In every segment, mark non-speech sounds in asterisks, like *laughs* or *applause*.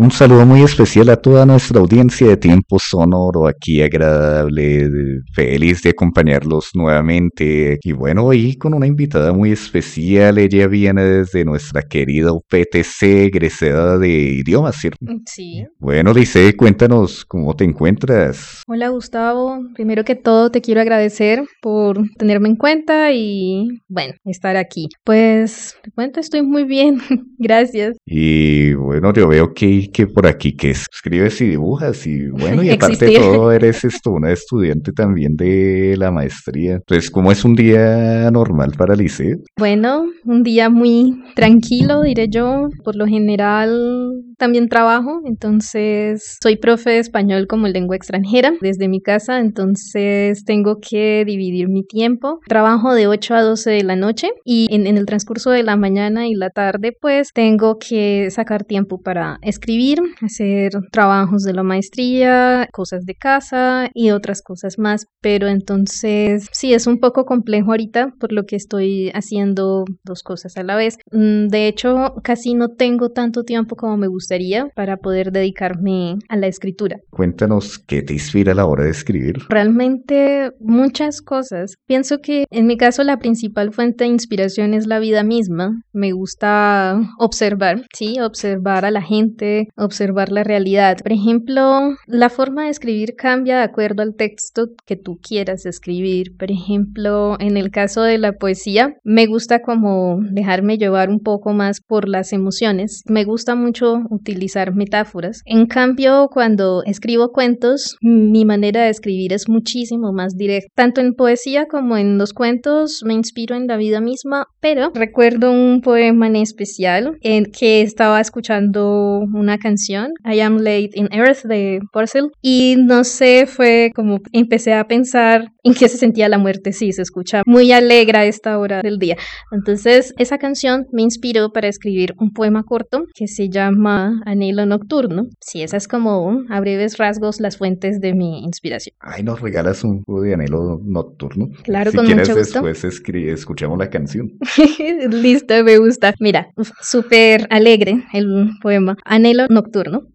Un saludo muy especial a toda nuestra audiencia de Tiempo Sonoro, aquí agradable, feliz de acompañarlos nuevamente. Y bueno, hoy con una invitada muy especial, ella viene desde nuestra querida UPTC, egresada de idiomas, ¿cierto? Sí. Bueno, Lice, cuéntanos cómo te encuentras. Hola Gustavo, primero que todo te quiero agradecer por tenerme en cuenta y bueno, estar aquí. Pues te cuento, estoy muy bien, *laughs* gracias. Y bueno, yo veo que que por aquí que escribes y dibujas y bueno, *laughs* y aparte de todo *laughs* eres esto, una estudiante también de la maestría. Entonces, ¿cómo es un día normal para Lice? Bueno, un día muy tranquilo, diré yo. Por lo general también trabajo, entonces soy profe de español como lengua extranjera desde mi casa, entonces tengo que dividir mi tiempo. Trabajo de 8 a 12 de la noche y en, en el transcurso de la mañana y la tarde pues tengo que sacar tiempo para escribir hacer trabajos de la maestría, cosas de casa y otras cosas más. Pero entonces sí, es un poco complejo ahorita por lo que estoy haciendo dos cosas a la vez. Mm, de hecho, casi no tengo tanto tiempo como me gustaría para poder dedicarme a la escritura. Cuéntanos qué te inspira a la hora de escribir. Realmente muchas cosas. Pienso que en mi caso la principal fuente de inspiración es la vida misma. Me gusta observar, sí, observar a la gente, observar la realidad. Por ejemplo, la forma de escribir cambia de acuerdo al texto que tú quieras escribir. Por ejemplo, en el caso de la poesía, me gusta como dejarme llevar un poco más por las emociones. Me gusta mucho utilizar metáforas. En cambio, cuando escribo cuentos, mi manera de escribir es muchísimo más directa. Tanto en poesía como en los cuentos me inspiro en la vida misma, pero recuerdo un poema en especial en que estaba escuchando una canción, I Am Late in Earth de Porcel, y no sé, fue como empecé a pensar en qué se sentía la muerte, sí, se escucha muy alegre a esta hora del día. Entonces, esa canción me inspiró para escribir un poema corto que se llama Anhelo Nocturno. Sí, esa es como a breves rasgos las fuentes de mi inspiración. Ay, nos regalas un poco de Anhelo Nocturno. Claro, si con quieres mucho gusto. después escuchamos la canción. *laughs* Listo, me gusta. Mira, súper alegre el poema. Anhelo nocturno.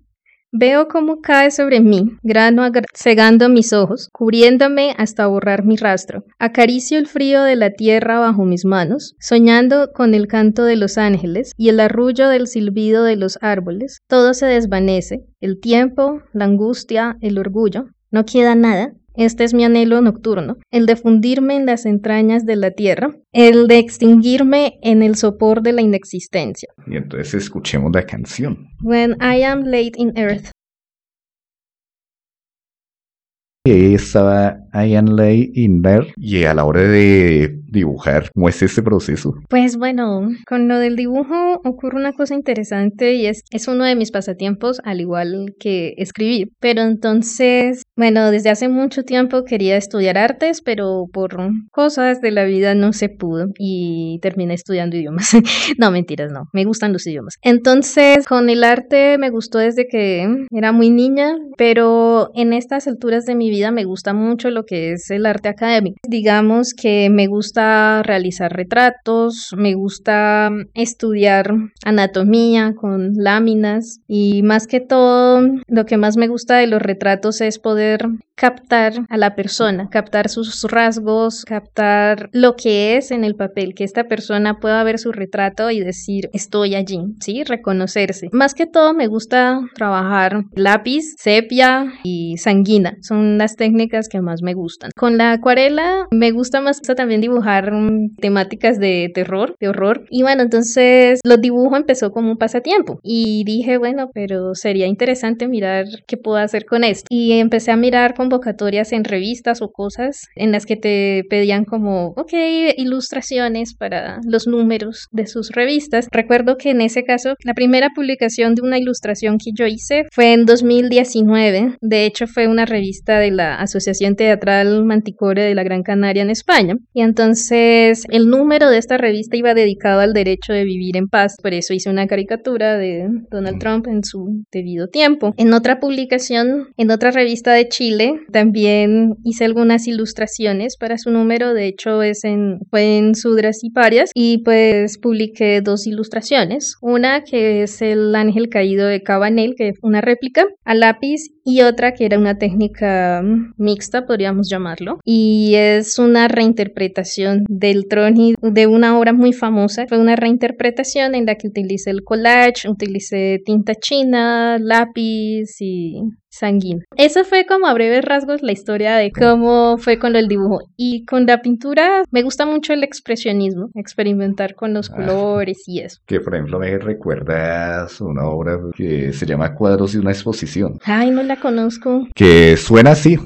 Veo cómo cae sobre mí, grano cegando mis ojos, cubriéndome hasta borrar mi rastro. Acaricio el frío de la tierra bajo mis manos, soñando con el canto de los ángeles y el arrullo del silbido de los árboles. Todo se desvanece, el tiempo, la angustia, el orgullo. No queda nada, este es mi anhelo nocturno, el de fundirme en las entrañas de la tierra, el de extinguirme en el sopor de la inexistencia. Y entonces escuchemos la canción. When I am late in earth. Y ahí estaba Ian Lay in there. Y a la hora de dibujar, ¿cómo es este proceso? Pues bueno, con lo del dibujo ocurre una cosa interesante y es, es uno de mis pasatiempos, al igual que escribir. Pero entonces, bueno, desde hace mucho tiempo quería estudiar artes, pero por cosas de la vida no se pudo y terminé estudiando idiomas. *laughs* no, mentiras, no, me gustan los idiomas. Entonces, con el arte me gustó desde que era muy niña, pero en estas alturas de mi vida me gusta mucho lo que es el arte académico. Digamos que me gusta realizar retratos, me gusta estudiar anatomía con láminas y más que todo lo que más me gusta de los retratos es poder captar a la persona, captar sus rasgos, captar lo que es en el papel, que esta persona pueda ver su retrato y decir estoy allí, ¿sí? Reconocerse. Más que todo me gusta trabajar lápiz, sepia y sanguina, son las técnicas que más me gustan. Con la acuarela me gusta más también dibujar temáticas de terror, de horror. Y bueno, entonces los dibujos empezó como un pasatiempo. Y dije, bueno, pero sería interesante mirar qué puedo hacer con esto. Y empecé a mirar convocatorias en revistas o cosas en las que te pedían como, ok, ilustraciones para los números de sus revistas. Recuerdo que en ese caso, la primera publicación de una ilustración que yo hice fue en 2019. De hecho, fue una revista de la Asociación Teatral Manticore de la Gran Canaria en España. Y entonces el número de esta revista iba dedicado al derecho de vivir en paz. Por eso hice una caricatura de Donald Trump en su debido tiempo. En otra publicación, en otra revista de Chile, También hice algunas ilustraciones para su número, de hecho es en, fue en Sudras y Parias y pues publiqué dos ilustraciones. Una que es el ángel caído de Cabanel, que es una réplica a lápiz y otra que era una técnica mixta, podríamos llamarlo, y es una reinterpretación del Troni de una obra muy famosa. Fue una reinterpretación en la que utilicé el collage, utilicé tinta china, lápiz y sanguíneo. Eso fue como a breves rasgos la historia de cómo fue con el dibujo. Y con la pintura me gusta mucho el expresionismo, experimentar con los ah. colores y eso. Que por ejemplo me recuerdas una obra que se llama Cuadros de una exposición. Ay, no la conozco. Que suena así.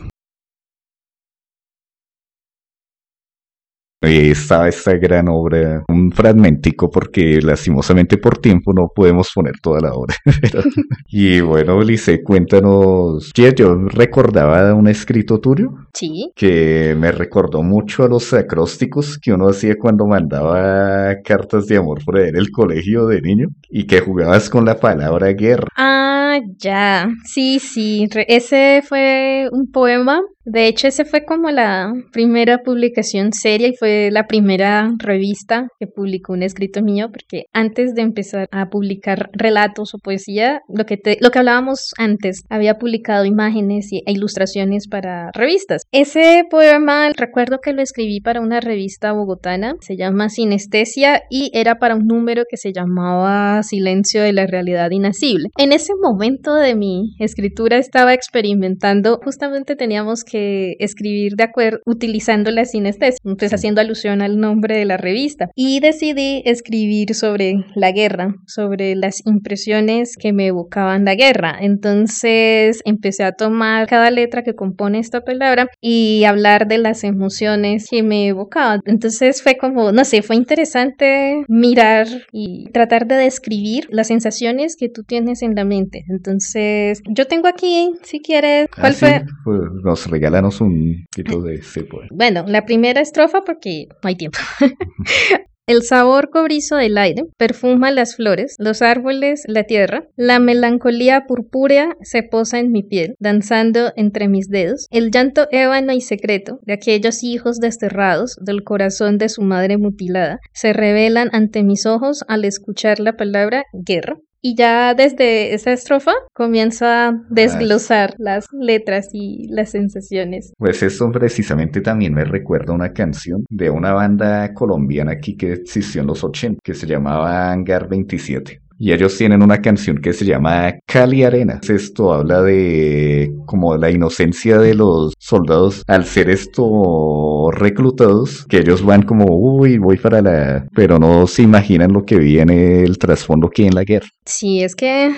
Estaba esta gran obra, un fragmentico porque lastimosamente por tiempo no podemos poner toda la obra. *laughs* y bueno, Lice, cuéntanos, yo recordaba un escrito tuyo. Sí. Que me recordó mucho a los acrósticos que uno hacía cuando mandaba cartas de amor por ahí en el colegio de niño y que jugabas con la palabra guerra. Ah, ya. Sí, sí. Ese fue un poema de hecho, ese fue como la primera publicación seria y fue la primera revista que publicó un escrito mío, porque antes de empezar a publicar relatos o poesía, lo que, te, lo que hablábamos antes, había publicado imágenes e ilustraciones para revistas. Ese poema, recuerdo que lo escribí para una revista bogotana, se llama Sinestesia y era para un número que se llamaba Silencio de la Realidad Inacible. En ese momento de mi escritura estaba experimentando, justamente teníamos que escribir de acuerdo utilizando la sinestesia, entonces haciendo alusión al nombre de la revista. Y decidí escribir sobre la guerra, sobre las impresiones que me evocaban la guerra. Entonces empecé a tomar cada letra que compone esta palabra y hablar de las emociones que me evocaban. Entonces fue como, no sé, fue interesante mirar y tratar de describir las sensaciones que tú tienes en la mente. Entonces, yo tengo aquí, si quieres, ¿cuál ah, fue? Pues nos regálanos un título de ese poema. Bueno, la primera estrofa porque no hay tiempo. *laughs* El sabor cobrizo del aire perfuma las flores, los árboles, la tierra. La melancolía purpúrea se posa en mi piel, danzando entre mis dedos. El llanto ébano y secreto de aquellos hijos desterrados del corazón de su madre mutilada se revelan ante mis ojos al escuchar la palabra guerra. Y ya desde esa estrofa comienza a desglosar las letras y las sensaciones. Pues esto precisamente también me recuerda una canción de una banda colombiana aquí que existió en los 80 que se llamaba Hangar 27. Y ellos tienen una canción que se llama Cali Arena. Esto habla de como la inocencia de los soldados al ser esto reclutados, que ellos van como, uy, voy para la... pero no se imaginan lo que viene el trasfondo que hay en la guerra. Sí, es que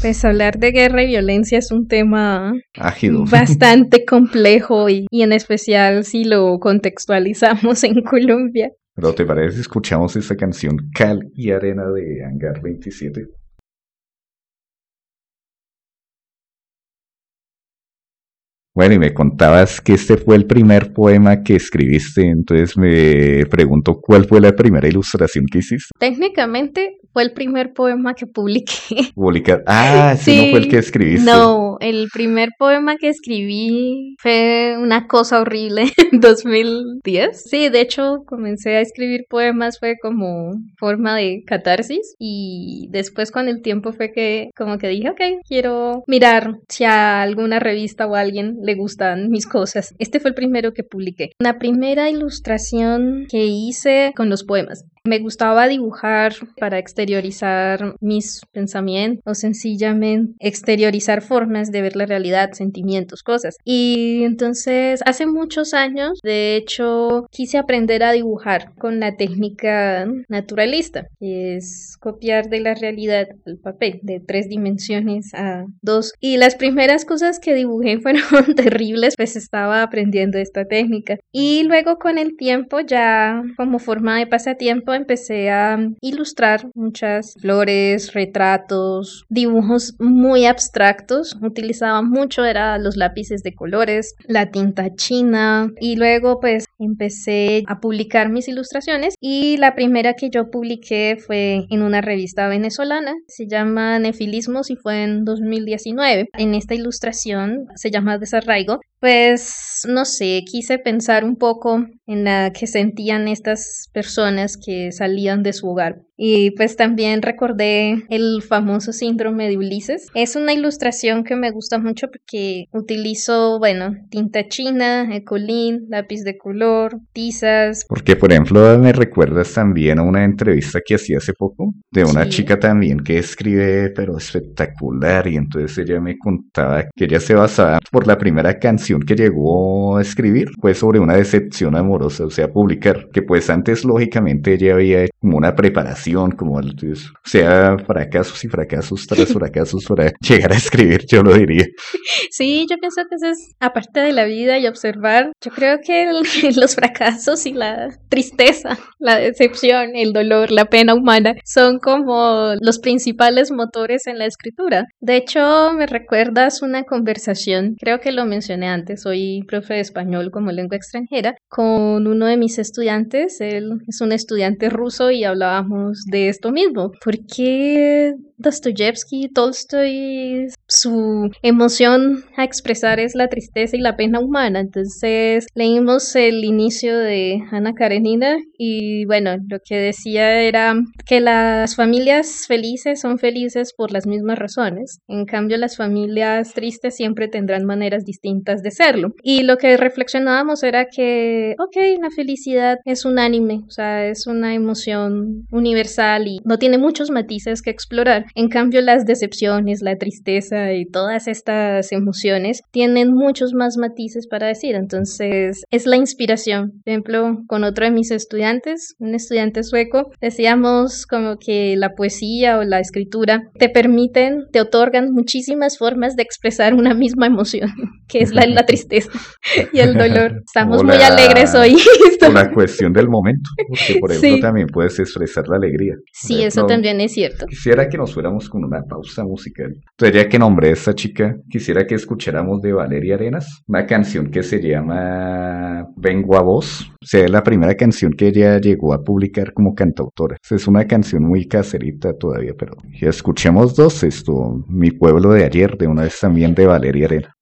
pues hablar de guerra y violencia es un tema Ágido. *laughs* bastante complejo y, y en especial si lo contextualizamos en Colombia. Pero ¿te parece escuchamos esta canción Cal y Arena de Hangar 27? Bueno, y me contabas que este fue el primer poema que escribiste, entonces me pregunto cuál fue la primera ilustración que hiciste. Técnicamente fue el primer poema que publiqué. *laughs* Publicar. Ah, sí, no fue el que escribiste. No, el primer poema que escribí fue una cosa horrible *laughs* en 2010. Sí, de hecho, comencé a escribir poemas fue como forma de catarsis y después con el tiempo fue que como que dije, ok, quiero mirar si a alguna revista o a alguien le gustan mis cosas. Este fue el primero que publiqué. La primera ilustración que hice con los poemas. Me gustaba dibujar para exteriorizar mis pensamientos o sencillamente exteriorizar formas de ver la realidad, sentimientos, cosas. Y entonces hace muchos años, de hecho, quise aprender a dibujar con la técnica naturalista, que es copiar de la realidad el papel de tres dimensiones a dos. Y las primeras cosas que dibujé *laughs* fueron terribles, pues estaba aprendiendo esta técnica. Y luego con el tiempo, ya como forma de pasatiempo, empecé a ilustrar muchas flores, retratos, dibujos muy abstractos. Utilizaba mucho, era los lápices de colores, la tinta china y luego pues empecé a publicar mis ilustraciones y la primera que yo publiqué fue en una revista venezolana, se llama Nefilismos y fue en 2019. En esta ilustración se llama Desarraigo, pues no sé, quise pensar un poco en la que sentían estas personas que salían de su hogar. Y pues también recordé el famoso síndrome de Ulises. Es una ilustración que me gusta mucho porque utilizo, bueno, tinta china, ecolín, lápiz de color, tizas. Porque, por ejemplo, me recuerdas también a una entrevista que hacía hace poco de una chica también que escribe, pero espectacular. Y entonces ella me contaba que ella se basaba por la primera canción que llegó a escribir, fue sobre una decepción amorosa, o sea, publicar, que pues antes lógicamente ella había hecho como una preparación, como el, o sea, fracasos y fracasos tras *laughs* fracasos para llegar a escribir, yo lo diría. Sí, yo pienso que eso es aparte de la vida y observar, yo creo que *laughs* los fracasos y la tristeza, la decepción, el dolor, la pena humana son como los principales motores en la escritura. De hecho, me recuerdas una conversación, creo que lo mencioné antes, soy profe de español como lengua extranjera, con uno de mis estudiantes, él es un estudiante ruso y hablábamos de esto mismo. ¿Por qué Dostoyevsky, Tolstoy, su emoción a expresar es la tristeza y la pena humana. Entonces leímos el inicio de Ana Karenina y bueno, lo que decía era que las familias felices son felices por las mismas razones. En cambio, las familias tristes siempre tendrán maneras distintas de serlo. Y lo que reflexionábamos era que, ok, la felicidad es unánime, o sea, es una emoción universal y no tiene muchos matices que explorar. En cambio, las decepciones, la tristeza y todas estas emociones tienen muchos más matices para decir. Entonces, es la inspiración. Por ejemplo, con otro de mis estudiantes, un estudiante sueco, decíamos como que la poesía o la escritura te permiten, te otorgan muchísimas formas de expresar una misma emoción, *laughs* que es la, la tristeza *laughs* y el dolor. *laughs* Estamos muy alegres hoy. la cuestión del momento, porque por ejemplo también puedes expresar la alegría. Sí, eso también es cierto. Quisiera que nos fuéramos con una pausa musical. Sería que nombré a esta chica, quisiera que escucháramos de Valeria Arenas, una canción que se llama Vengo a vos. O sea, es la primera canción que ella llegó a publicar como cantautora. Es una canción muy caserita todavía, pero ya escuchemos dos. Esto, Mi pueblo de ayer, de una vez también de Valeria Arenas.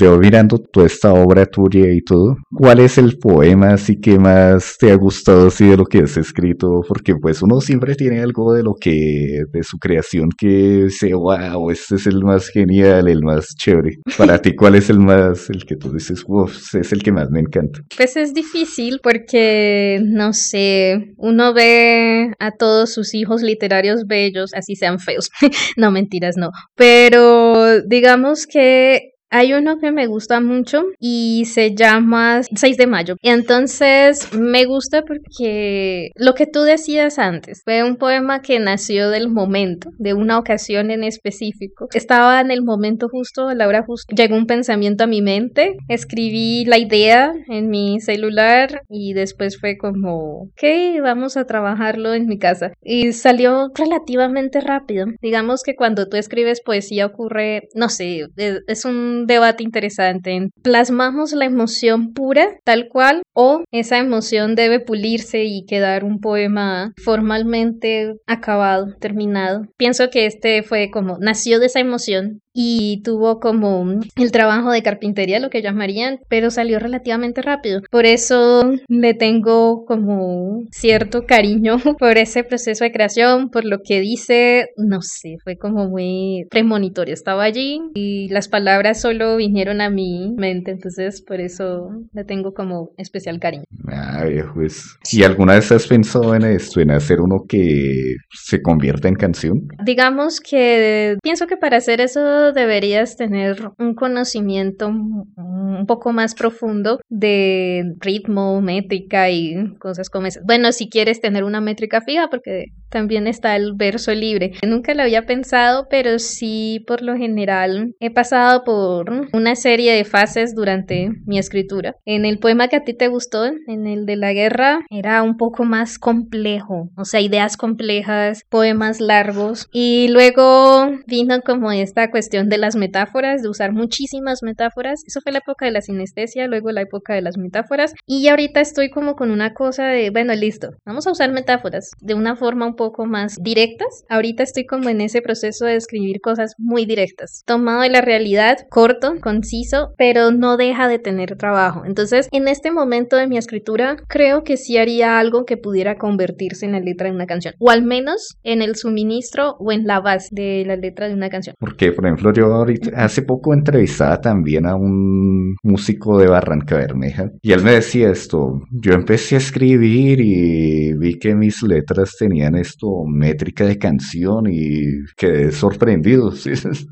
Yo mirando toda esta obra tuya y todo, ¿cuál es el poema así que más te ha gustado así de lo que has escrito? Porque pues uno siempre tiene algo de lo que, de su creación que dice, wow, este es el más genial, el más chévere. Para ti, ¿cuál es el más, el que tú dices, wow, es el que más me encanta? Pues es difícil porque, no sé, uno ve a todos sus hijos literarios bellos, así sean feos. *laughs* no, mentiras, no. Pero digamos que hay uno que me gusta mucho y se llama 6 de mayo. Entonces me gusta porque lo que tú decías antes fue un poema que nació del momento, de una ocasión en específico. Estaba en el momento justo, la hora justa. Llegó un pensamiento a mi mente, escribí la idea en mi celular y después fue como, ok, vamos a trabajarlo en mi casa. Y salió relativamente rápido. Digamos que cuando tú escribes poesía ocurre, no sé, es un debate interesante. ¿Plasmamos la emoción pura, tal cual, o esa emoción debe pulirse y quedar un poema formalmente acabado, terminado? Pienso que este fue como, nació de esa emoción y tuvo como el trabajo de carpintería, lo que llamarían, pero salió relativamente rápido. Por eso le tengo como cierto cariño *laughs* por ese proceso de creación, por lo que dice, no sé, fue como muy premonitorio. Estaba allí y las palabras solo vinieron a mi mente, entonces por eso le tengo como especial cariño. Ah, pues. ¿Y alguna vez has pensado en esto, en hacer uno que se convierta en canción? Digamos que pienso que para hacer eso deberías tener un conocimiento un poco más profundo de ritmo, métrica y cosas como esas. Bueno, si quieres tener una métrica fija, porque también está el verso libre. Nunca lo había pensado, pero sí por lo general he pasado por una serie de fases durante mi escritura. En el poema que a ti te gustó, en el de la guerra, era un poco más complejo, o sea, ideas complejas, poemas largos y luego vino como esta cuestión cuestión de las metáforas, de usar muchísimas metáforas. Eso fue la época de la sinestesia, luego la época de las metáforas. Y ahorita estoy como con una cosa de, bueno, listo, vamos a usar metáforas de una forma un poco más directas. Ahorita estoy como en ese proceso de escribir cosas muy directas, tomado de la realidad, corto, conciso, pero no deja de tener trabajo. Entonces, en este momento de mi escritura, creo que sí haría algo que pudiera convertirse en la letra de una canción, o al menos en el suministro o en la base de la letra de una canción. Porque, por ejemplo, yo ahorita, hace poco entrevistaba también a un músico de Barranca Bermeja y él me decía esto, yo empecé a escribir y vi que mis letras tenían esto, métrica de canción y quedé sorprendido, *laughs* ¿sí? es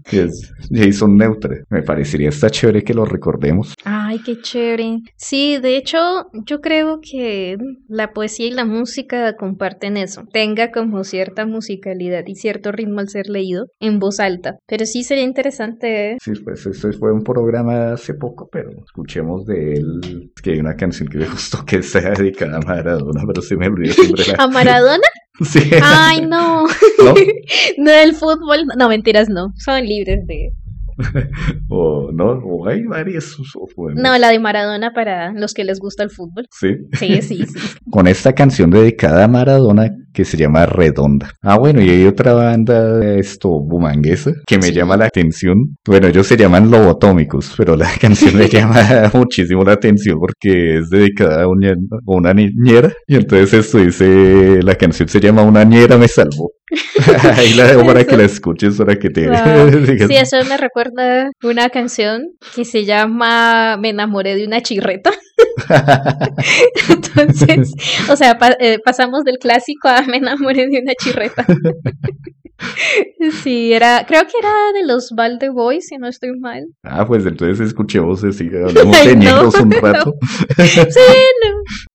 Jason Neutre, me parecería está chévere que lo recordemos. Ay, qué chévere. Sí, de hecho, yo creo que la poesía y la música comparten eso, tenga como cierta musicalidad y cierto ritmo al ser leído en voz alta, pero sí sería interesante. Sí, pues esto fue un programa hace poco, pero escuchemos de él, que hay una canción que me gustó que sea dedicada a Maradona, pero se me olvidó siempre. *laughs* ¿A Maradona? *laughs* Sí. Ay, no. ¿No? *laughs* no del fútbol. No, mentiras, no. Son libres de, *laughs* o no, o hay varias. No, la de Maradona para los que les gusta el fútbol. Sí. Sí, sí, sí. *laughs* Con esta canción dedicada a Maradona que se llama Redonda. Ah, bueno, y hay otra banda, esto, bumanguesa, que me llama la atención. Bueno, ellos se llaman Lobotómicos, pero la *laughs* canción me llama muchísimo la atención porque es dedicada a una, a una niñera. Y entonces esto dice, la canción se llama Una niñera me salvó. *laughs* Ahí la dejo para que la escuches, para que te... *laughs* sí, eso me recuerda una canción que se llama Me enamoré de una chirreta. *laughs* Entonces, o sea, eh, pasamos del clásico a Me enamoré de una chirreta. Sí, era, creo que era de los Valde Boys, si no estoy mal. Ah, pues entonces escuchemos así, hablamos de no, un rato. Sí, no.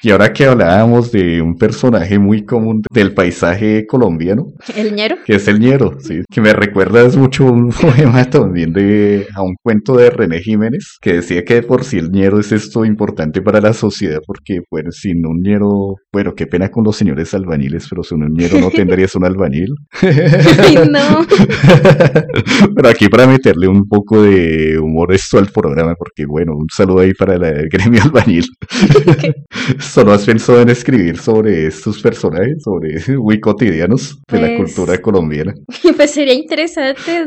Y ahora que hablábamos de un personaje muy común del paisaje colombiano. ¿El ñero? Que es el ñero, sí. Que me recuerda es mucho un *laughs* poema también de, a un cuento de René Jiménez, que decía que por si el ñero es esto importante para la sociedad, porque, bueno, sin un ñero, bueno, qué pena con los señores albañiles, pero sin un ñero no *laughs* tendrías un albañil. Ay, no. *laughs* pero aquí para meterle un poco de humor esto al programa, porque, bueno, un saludo ahí para el gremio albañil. ¿Solo has pensado en escribir sobre estos personajes, sobre *laughs* muy cotidianos de la pues cultura colombiana? *laughs* Pues sería interesante,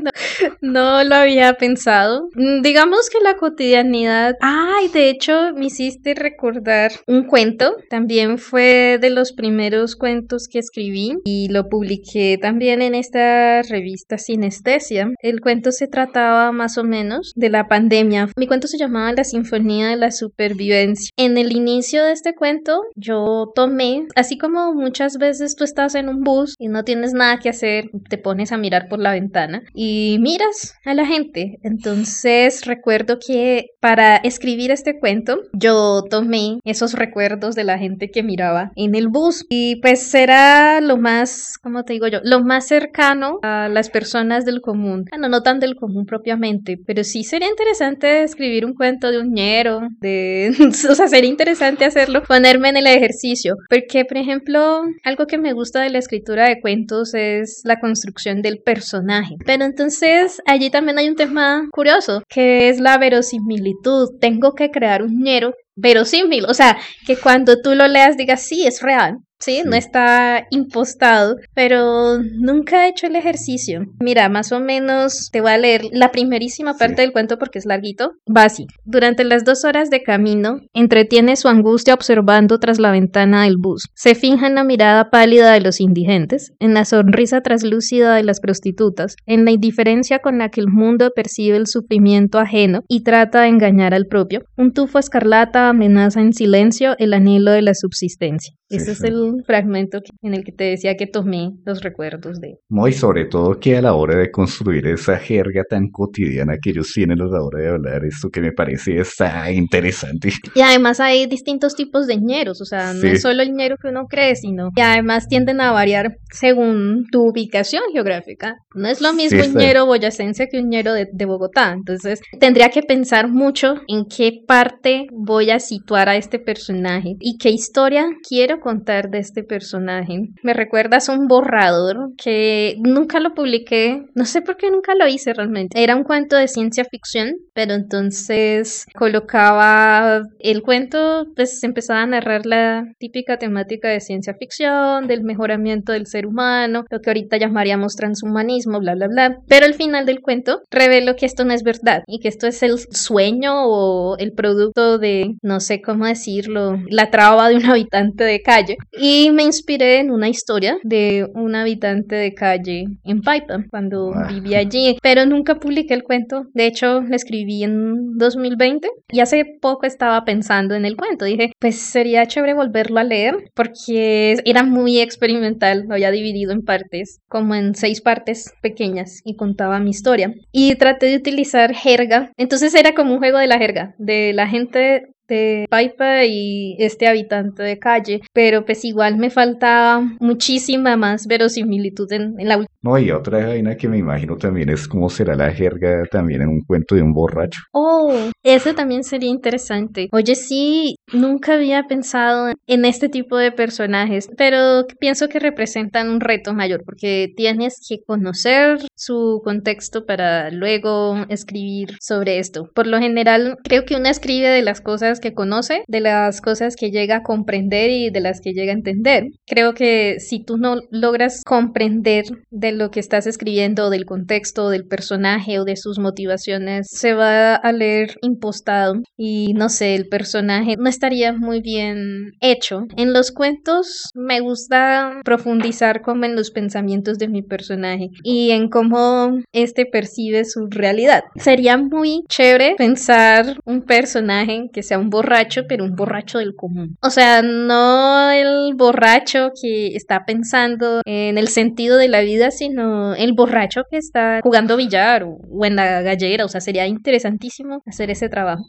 no, lo había pensado. Mm, digamos que la cotidianidad... Ay, de hecho, me hiciste recordar un cuento, también fue de los primeros cuentos que escribí y lo publiqué también en esta revista Sinestesia. El cuento se trataba más o menos de la pandemia. Mi cuento se llamaba La Sinfonía de la Supervivencia. En el inicio de este cuento, yo tomé, así como muchas veces tú estás en un bus y no tienes nada que hacer, te pones a mirar por la ventana y miras a la gente. Entonces recuerdo que para escribir este cuento, yo tomé esos recuerdos de la gente que miraba en el bus y pues era lo más, como te digo yo, lo más cercano a las personas del común. Bueno, no tan del común propiamente, pero sí sería interesante escribir un cuento de un ñero, de, *laughs* o sea, sería interesante hacerlo ponerme en el ejercicio, porque por ejemplo, algo que me gusta de la escritura de cuentos es la construcción del personaje. Pero entonces allí también hay un tema curioso, que es la verosimilitud. Tengo que crear un ñero verosímil, o sea, que cuando tú lo leas digas, sí, es real, ¿sí? No está impostado, pero nunca he hecho el ejercicio. Mira, más o menos te voy a leer la primerísima parte del cuento porque es larguito. Va así. Durante las dos horas de camino, entretiene su angustia observando tras la ventana del bus. Se finja en la mirada pálida de los indigentes, en la sonrisa traslúcida de las prostitutas, en la indiferencia con la que el mundo percibe el sufrimiento ajeno y trata de engañar al propio. Un tufo escarlata amenaza en silencio el anhelo de la subsistencia. Ese es el fragmento en el que te decía que tomé los recuerdos de... Muy sobre todo que a la hora de construir esa jerga tan cotidiana que ellos tienen a la hora de hablar, esto que me parece está interesante. Y además hay distintos tipos de ñeros, o sea, no es solo el ñero que uno cree, sino que además tienden a variar según tu ubicación geográfica. No es lo mismo un ñero boyacense que un ñero de, de Bogotá, entonces tendría que pensar mucho en qué parte voy a situar a este personaje y qué historia quiero contar de este personaje. Me recuerdas un borrador que nunca lo publiqué, no sé por qué nunca lo hice realmente. Era un cuento de ciencia ficción, pero entonces colocaba el cuento, pues empezaba a narrar la típica temática de ciencia ficción, del mejoramiento del ser humano, lo que ahorita llamaríamos transhumanismo, bla, bla, bla. Pero al final del cuento revelo que esto no es verdad y que esto es el sueño o el producto de, no sé cómo decirlo, la traba de un habitante de calle. Y me inspiré en una historia de un habitante de calle en Pipa cuando Ah. vivía allí, pero nunca publiqué el cuento. De hecho, lo escribí en 2020 y hace poco estaba pensando en el cuento. Dije, pues sería chévere volverlo a leer porque era muy experimental. Lo había dividido en partes, como en seis partes pequeñas y contaba mi historia. Y traté de utilizar jerga. Entonces era como un juego de la jerga, de la gente de Paipa y este habitante de calle, pero pues igual me faltaba muchísima más verosimilitud en, en la última. No, y otra vaina que me imagino también es cómo será la jerga también en un cuento de un borracho. Oh, eso también sería interesante. Oye, sí, nunca había pensado en este tipo de personajes, pero pienso que representan un reto mayor porque tienes que conocer su contexto para luego escribir sobre esto. Por lo general, creo que uno escribe de las cosas que conoce, de las cosas que llega a comprender y de las que llega a entender. Creo que si tú no logras comprender de lo que estás escribiendo, del contexto, del personaje o de sus motivaciones, se va a leer impostado y no sé, el personaje no estaría muy bien hecho. En los cuentos me gusta profundizar como en los pensamientos de mi personaje y en cómo este percibe su realidad. Sería muy chévere pensar un personaje que sea un borracho, pero un borracho del común. O sea, no el borracho que está pensando en el sentido de la vida, sino el borracho que está jugando billar o, o en la gallera. O sea, sería interesantísimo hacer ese trabajo.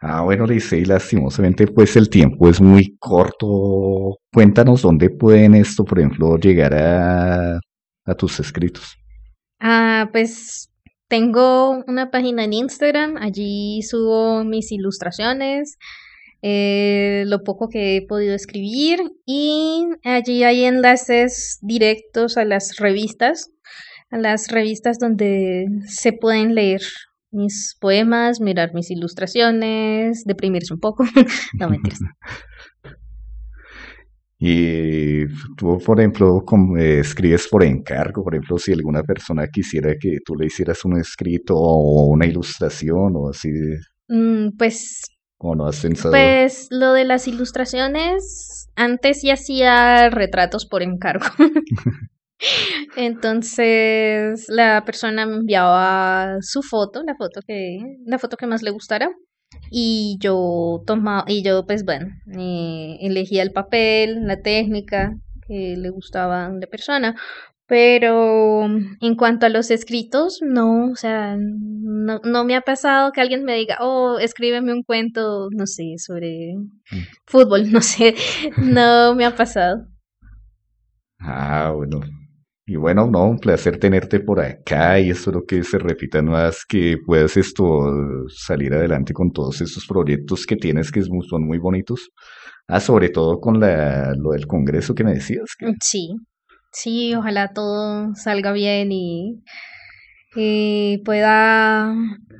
Ah, bueno, Licey, lastimosamente pues el tiempo es muy corto. Cuéntanos dónde pueden esto, por ejemplo, llegar a, a tus escritos. Ah, pues tengo una página en Instagram, allí subo mis ilustraciones, eh, lo poco que he podido escribir y allí hay enlaces directos a las revistas, a las revistas donde se pueden leer mis poemas, mirar mis ilustraciones, deprimirse un poco, *laughs* no mentiras. *laughs* Y tú, por ejemplo, como, eh, escribes por encargo, por ejemplo, si alguna persona quisiera que tú le hicieras un escrito o una ilustración o así, Mm, pues o no has pensado. Pues lo de las ilustraciones, antes sí hacía retratos por encargo. *laughs* Entonces la persona me enviaba su foto, la foto que, la foto que más le gustara. Y yo tomaba, y yo pues bueno, eh, elegía el papel, la técnica que le gustaba a la persona. Pero en cuanto a los escritos, no, o sea, no, no me ha pasado que alguien me diga, oh, escríbeme un cuento, no sé, sobre fútbol, *laughs* no sé, no me ha pasado. Ah, bueno. Y bueno, no, un placer tenerte por acá y espero que se repita más, que puedas esto salir adelante con todos estos proyectos que tienes que son muy bonitos. Ah, sobre todo con la, lo del congreso que me decías. que- Sí, sí, ojalá todo salga bien y, y pueda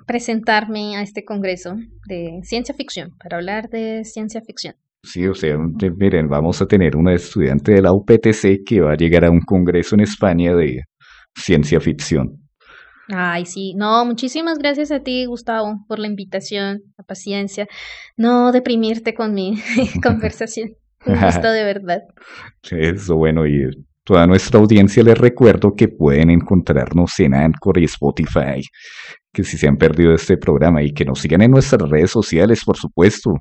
presentarme a este congreso de ciencia ficción, para hablar de ciencia ficción. Sí, o sea, miren, vamos a tener una estudiante de la UPTC que va a llegar a un congreso en España de ciencia ficción. Ay, sí, no, muchísimas gracias a ti, Gustavo, por la invitación, la paciencia, no deprimirte con mi *laughs* conversación. Un gusto de verdad. *laughs* Eso, bueno, y toda nuestra audiencia les recuerdo que pueden encontrarnos en Anchor y Spotify, que si se han perdido este programa y que nos sigan en nuestras redes sociales, por supuesto.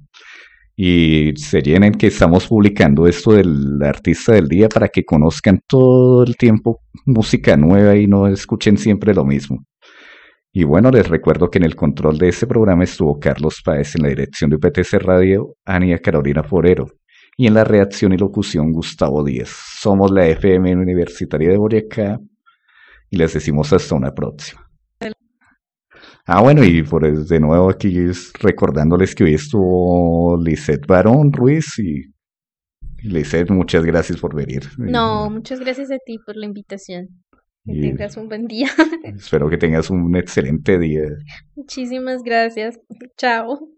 Y se llenen que estamos publicando esto del artista del día para que conozcan todo el tiempo música nueva y no escuchen siempre lo mismo. Y bueno, les recuerdo que en el control de este programa estuvo Carlos Páez en la dirección de UPTC Radio, Ania Carolina Forero y en la redacción y locución Gustavo Díez. Somos la FM Universitaria de Boyacá y les decimos hasta una próxima. Ah, bueno, y por de nuevo aquí es recordándoles que hoy estuvo Lisette Barón Ruiz y Lizeth, muchas gracias por venir. No, muchas gracias a ti por la invitación. Que Y- tengas un buen día. Espero que tengas un excelente día. *laughs* Muchísimas gracias. Chao.